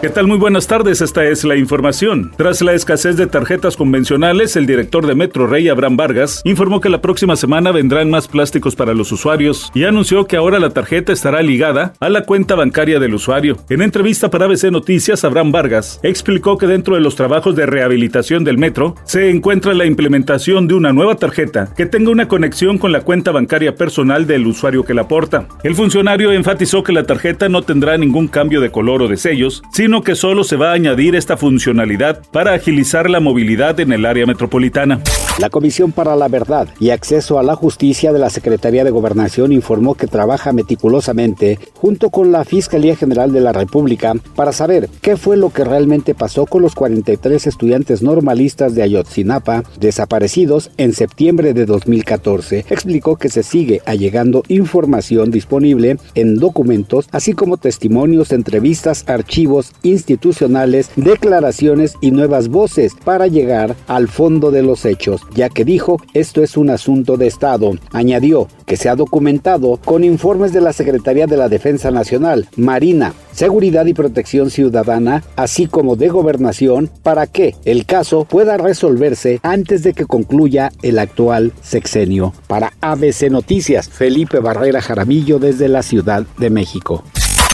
¿Qué tal? Muy buenas tardes, esta es la información. Tras la escasez de tarjetas convencionales, el director de Metro Rey, Abraham Vargas, informó que la próxima semana vendrán más plásticos para los usuarios y anunció que ahora la tarjeta estará ligada a la cuenta bancaria del usuario. En entrevista para ABC Noticias, Abraham Vargas explicó que dentro de los trabajos de rehabilitación del metro se encuentra la implementación de una nueva tarjeta que tenga una conexión con la cuenta bancaria personal del usuario que la porta. El funcionario enfatizó que la tarjeta no tendrá ningún cambio de color o de sellos, sino sino que solo se va a añadir esta funcionalidad para agilizar la movilidad en el área metropolitana. La Comisión para la Verdad y Acceso a la Justicia de la Secretaría de Gobernación informó que trabaja meticulosamente junto con la Fiscalía General de la República para saber qué fue lo que realmente pasó con los 43 estudiantes normalistas de Ayotzinapa desaparecidos en septiembre de 2014. Explicó que se sigue allegando información disponible en documentos, así como testimonios, entrevistas, archivos institucionales, declaraciones y nuevas voces para llegar al fondo de los hechos, ya que dijo esto es un asunto de Estado. Añadió que se ha documentado con informes de la Secretaría de la Defensa Nacional, Marina, Seguridad y Protección Ciudadana, así como de Gobernación, para que el caso pueda resolverse antes de que concluya el actual sexenio. Para ABC Noticias, Felipe Barrera Jaramillo desde la Ciudad de México.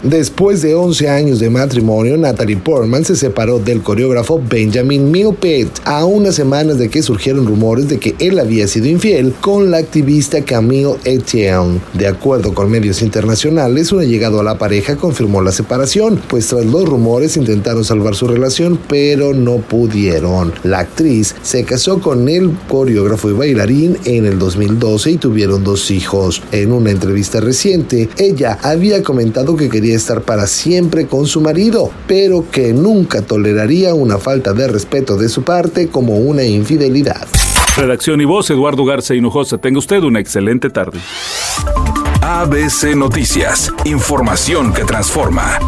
Después de 11 años de matrimonio, Natalie Portman se separó del coreógrafo Benjamin Milpet a unas semanas de que surgieron rumores de que él había sido infiel con la activista Camille Etienne. De acuerdo con medios internacionales, un allegado a la pareja confirmó la separación, pues tras los rumores intentaron salvar su relación, pero no pudieron. La actriz se casó con el coreógrafo y bailarín en el 2012 y tuvieron dos hijos. En una entrevista reciente, ella había comentado que quería estar para siempre con su marido, pero que nunca toleraría una falta de respeto de su parte como una infidelidad. Redacción y voz, Eduardo Garza Hinojosa. Tenga usted una excelente tarde. ABC Noticias, información que transforma.